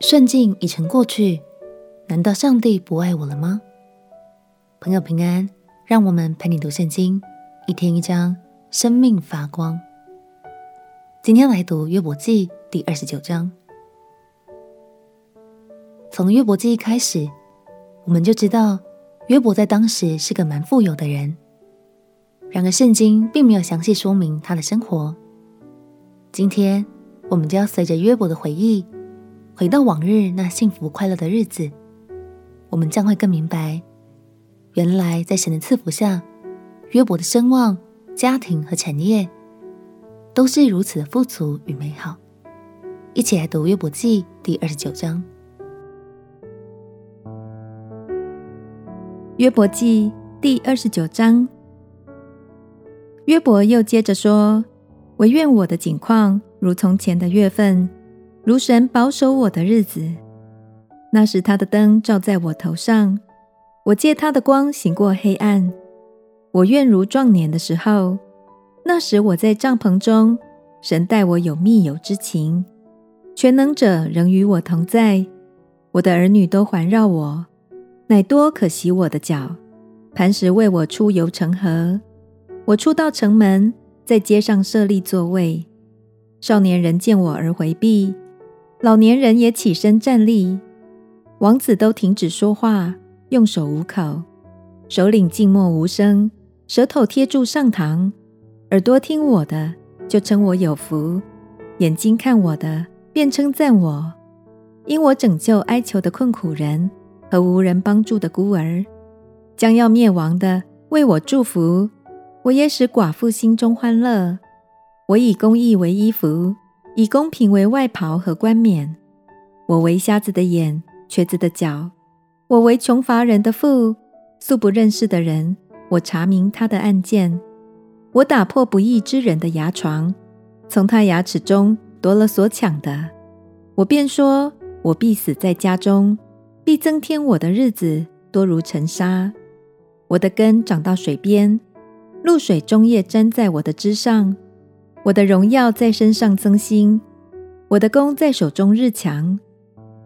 顺境已成过去，难道上帝不爱我了吗？朋友平安，让我们陪你读圣经，一天一章，生命发光。今天来读约伯记第二十九章。从约伯记一开始，我们就知道约伯在当时是个蛮富有的人。然而，圣经并没有详细说明他的生活。今天，我们就要随着约伯的回忆。回到往日那幸福快乐的日子，我们将会更明白，原来在神的赐福下，约伯的声望、家庭和产业都是如此的富足与美好。一起来读约伯记第二十九章。约伯记第二十九章，约伯又接着说：“惟愿我的景况如从前的月份。”如神保守我的日子，那时他的灯照在我头上，我借他的光行过黑暗。我愿如壮年的时候，那时我在帐篷中，神待我有密友之情。全能者仍与我同在，我的儿女都环绕我，乃多可洗我的脚，磐石为我出游成河。我出到城门，在街上设立座位，少年人见我而回避。老年人也起身站立，王子都停止说话，用手捂口，首领静默无声，舌头贴住上膛，耳朵听我的就称我有福，眼睛看我的便称赞我，因我拯救哀求的困苦人和无人帮助的孤儿，将要灭亡的为我祝福，我也使寡妇心中欢乐，我以公义为衣服。以公平为外袍和冠冕，我为瞎子的眼，瘸子的脚，我为穷乏人的父，素不认识的人，我查明他的案件，我打破不义之人的牙床，从他牙齿中夺了所抢的，我便说，我必死在家中，必增添我的日子多如尘沙，我的根长到水边，露水终夜沾在我的枝上。我的荣耀在身上增新，我的弓在手中日强。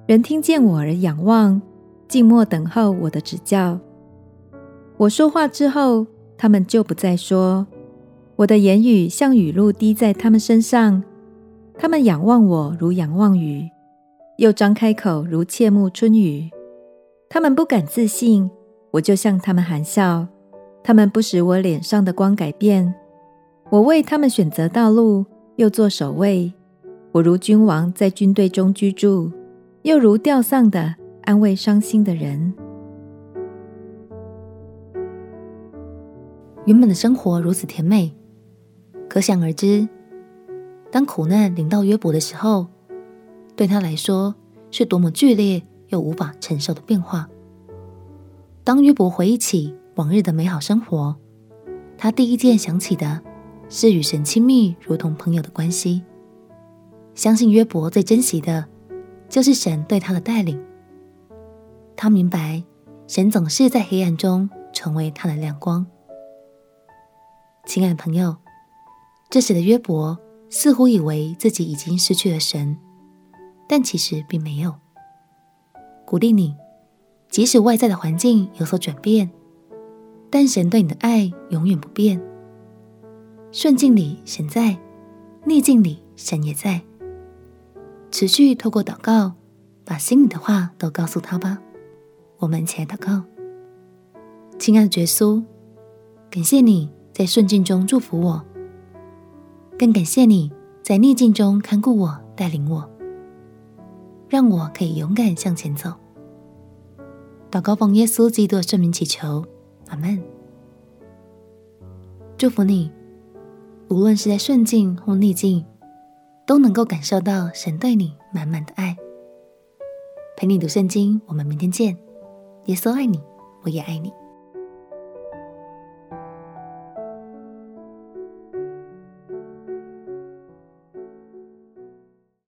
人听见我而仰望，静默等候我的指教。我说话之后，他们就不再说。我的言语像雨露滴在他们身上，他们仰望我如仰望雨，又张开口如切慕春雨。他们不敢自信，我就向他们含笑。他们不使我脸上的光改变。我为他们选择道路，又做守卫。我如君王在军队中居住，又如吊丧的安慰伤心的人。原本的生活如此甜美，可想而知，当苦难临到约伯的时候，对他来说是多么剧烈又无法承受的变化。当约伯回忆起往日的美好生活，他第一件想起的。是与神亲密如同朋友的关系。相信约伯最珍惜的，就是神对他的带领。他明白，神总是在黑暗中成为他的亮光。亲爱的朋友，这时的约伯似乎以为自己已经失去了神，但其实并没有。鼓励你，即使外在的环境有所转变，但神对你的爱永远不变。顺境里神在，逆境里神也在。持续透过祷告，把心里的话都告诉他吧。我们一起来祷告，亲爱的耶稣，感谢你在顺境中祝福我，更感谢你在逆境中看顾我、带领我，让我可以勇敢向前走。祷告奉耶稣基督的圣名祈求，阿门。祝福你。无论是在顺境或逆境，都能够感受到神对你满满的爱。陪你读圣经，我们明天见。耶稣爱你，我也爱你。